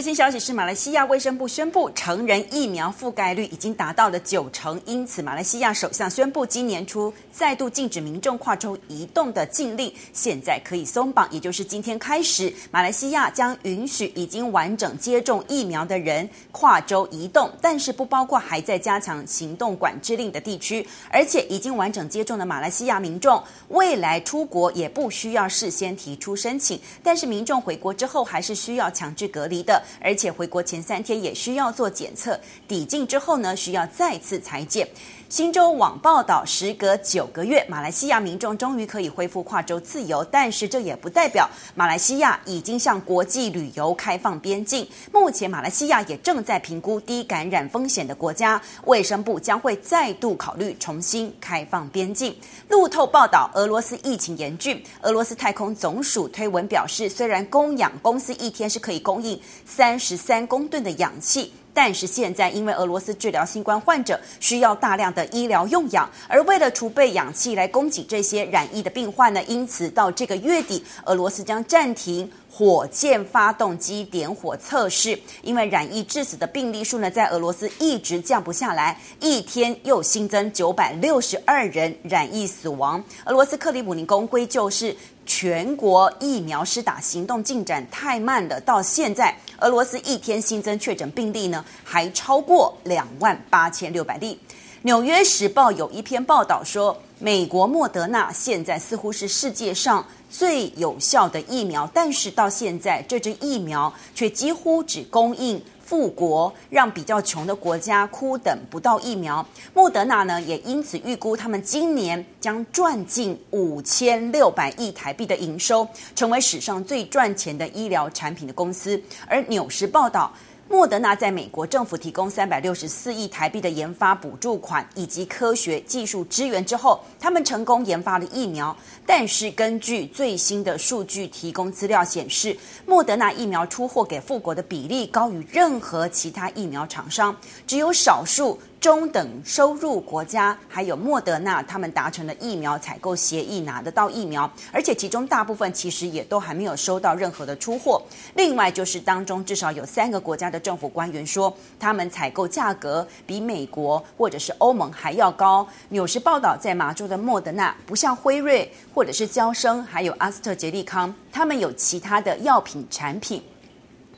最新消息是，马来西亚卫生部宣布，成人疫苗覆盖率已经达到了九成，因此马来西亚首相宣布，今年初再度禁止民众跨州移动的禁令，现在可以松绑，也就是今天开始，马来西亚将允许已经完整接种疫苗的人跨州移动，但是不包括还在加强行动管制令的地区，而且已经完整接种的马来西亚民众，未来出国也不需要事先提出申请，但是民众回国之后还是需要强制隔离的。而且回国前三天也需要做检测，抵境之后呢，需要再次采检。新洲网报道，时隔九个月，马来西亚民众终于可以恢复跨州自由，但是这也不代表马来西亚已经向国际旅游开放边境。目前，马来西亚也正在评估低感染风险的国家，卫生部将会再度考虑重新开放边境。路透报道，俄罗斯疫情严峻，俄罗斯太空总署推文表示，虽然供氧公司一天是可以供应三十三公吨的氧气。但是现在，因为俄罗斯治疗新冠患者需要大量的医疗用氧，而为了储备氧气来供给这些染疫的病患呢，因此到这个月底，俄罗斯将暂停火箭发动机点火测试。因为染疫致死的病例数呢，在俄罗斯一直降不下来，一天又新增九百六十二人染疫死亡。俄罗斯克里姆林宫归咎是全国疫苗施打行动进展太慢了，到现在。俄罗斯一天新增确诊病例呢，还超过两万八千六百例。纽约时报有一篇报道说，美国莫德纳现在似乎是世界上最有效的疫苗，但是到现在这支疫苗却几乎只供应。富国让比较穷的国家哭等不到疫苗，莫德纳呢也因此预估他们今年将赚近五千六百亿台币的营收，成为史上最赚钱的医疗产品的公司。而纽时报道。莫德纳在美国政府提供三百六十四亿台币的研发补助款以及科学技术支援之后，他们成功研发了疫苗。但是根据最新的数据提供资料显示，莫德纳疫苗出货给富国的比例高于任何其他疫苗厂商，只有少数。中等收入国家还有莫德纳，他们达成了疫苗采购协议，拿得到疫苗，而且其中大部分其实也都还没有收到任何的出货。另外就是当中至少有三个国家的政府官员说，他们采购价格比美国或者是欧盟还要高。纽时报道，在马州的莫德纳不像辉瑞或者是娇生，还有阿斯特捷利康，他们有其他的药品产品。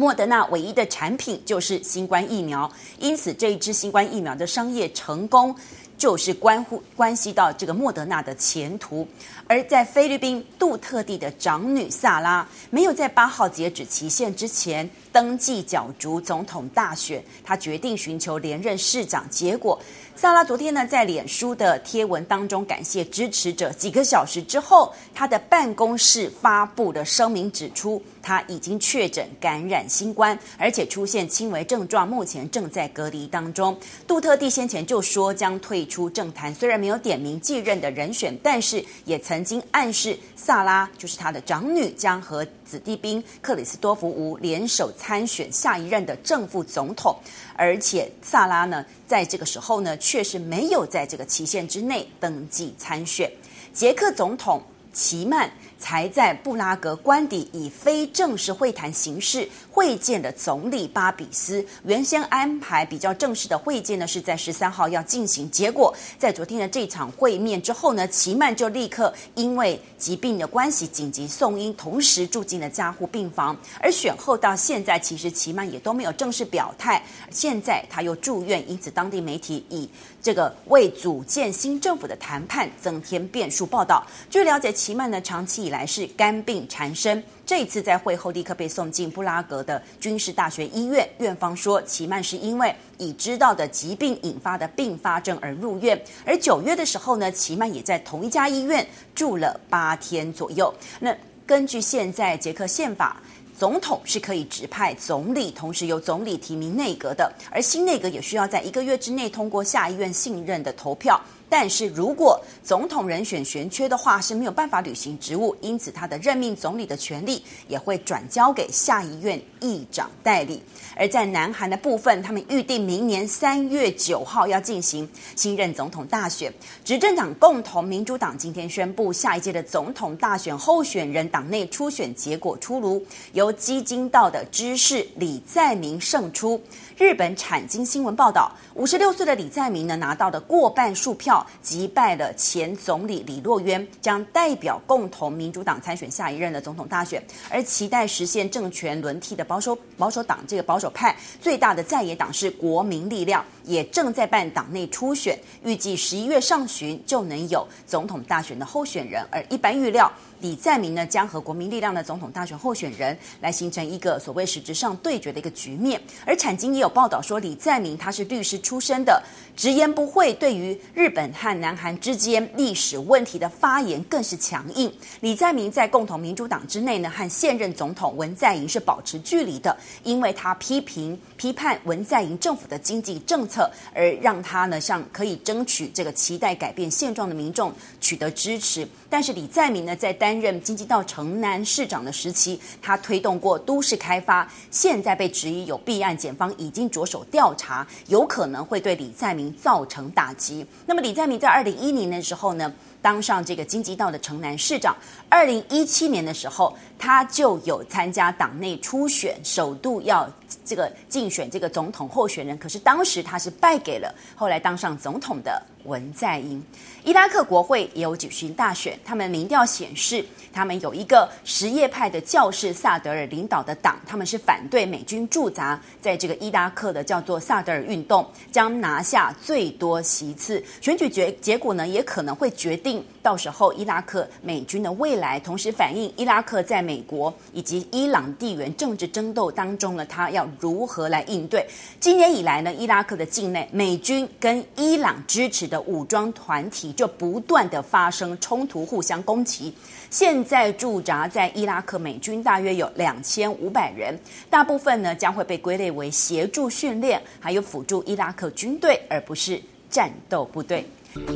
莫德纳唯一的产品就是新冠疫苗，因此这一支新冠疫苗的商业成功，就是关乎关系到这个莫德纳的前途。而在菲律宾杜特地的长女萨拉，没有在八号截止期限之前登记角逐总统大选，他决定寻求连任市长。结果，萨拉昨天呢在脸书的贴文当中感谢支持者，几个小时之后，他的办公室发布的声明指出。他已经确诊感染新冠，而且出现轻微症状，目前正在隔离当中。杜特地先前就说将退出政坛，虽然没有点名继任的人选，但是也曾经暗示萨拉就是他的长女将和子弟兵克里斯多福吴联手参参选下一任的正副总统。而且萨拉呢，在这个时候呢，确实没有在这个期限之内登记参选。捷克总统齐曼。才在布拉格官邸以非正式会谈形式会见的总理巴比斯。原先安排比较正式的会见呢，是在十三号要进行。结果在昨天的这场会面之后呢，齐曼就立刻因为疾病的关系紧急送医，同时住进了加护病房。而选后到现在，其实齐曼也都没有正式表态。现在他又住院，因此当地媒体以这个为组建新政府的谈判增添变数报道。据了解，齐曼呢长期以来是肝病缠身，这次在会后立刻被送进布拉格的军事大学医院。院方说，齐曼是因为已知道的疾病引发的并发症而入院。而九月的时候呢，齐曼也在同一家医院住了八天左右。那根据现在捷克宪法，总统是可以指派总理，同时由总理提名内阁的，而新内阁也需要在一个月之内通过下议院信任的投票。但是如果总统人选悬缺的话，是没有办法履行职务，因此他的任命总理的权利也会转交给下议院议长代理。而在南韩的部分，他们预定明年三月九号要进行新任总统大选。执政党共同民主党今天宣布，下一届的总统大选候选人党内初选结果出炉，由基金道的知识李在明胜出。日本产经新闻报道，五十六岁的李在明呢，拿到了过半数票，击败了前总理李洛渊，将代表共同民主党参选下一任的总统大选。而期待实现政权轮替的保守保守党，这个保守派最大的在野党是国民力量，也正在办党内初选，预计十一月上旬就能有总统大选的候选人。而一般预料，李在明呢，将和国民力量的总统大选候选人来形成一个所谓实质上对决的一个局面。而产经也有报道说，李在明他是律师出身的，直言不讳，对于日本和南韩之间历史问题的发言更是强硬。李在明在共同民主党之内呢，和现任总统文在寅是保持距离的，因为他批评批判文在寅政府的经济政策，而让他呢向可以争取这个期待改变现状的民众取得支持。但是李在明呢，在担任京畿道城南市长的时期，他推动过都市开发，现在被质疑有弊案，检方已经着手调查，有可能会对李在明造成打击。那么李在明在二零一零年的时候呢，当上这个京畿道的城南市长。二零一七年的时候，他就有参加党内初选，首度要这个竞选这个总统候选人，可是当时他是败给了后来当上总统的文在寅。伊拉克国会也有举行大选，他们民调显示，他们有一个什叶派的教士萨德尔领导的党，他们是反对美军驻扎在这个伊拉克的叫做萨德尔运动，将拿下最多席次。选举结结果呢，也可能会决定到时候伊拉克美军的未来，同时反映伊拉克在美国以及伊朗地缘政治争斗当中呢，他要如何来应对？今年以来呢，伊拉克的境内美军跟伊朗支持的武装团体。就不断的发生冲突，互相攻击。现在驻扎在伊拉克美军大约有两千五百人，大部分呢将会被归类为协助训练，还有辅助伊拉克军队，而不是战斗部队。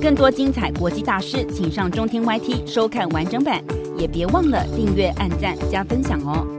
更多精彩国际大师，请上中天 YT 收看完整版，也别忘了订阅、按赞、加分享哦。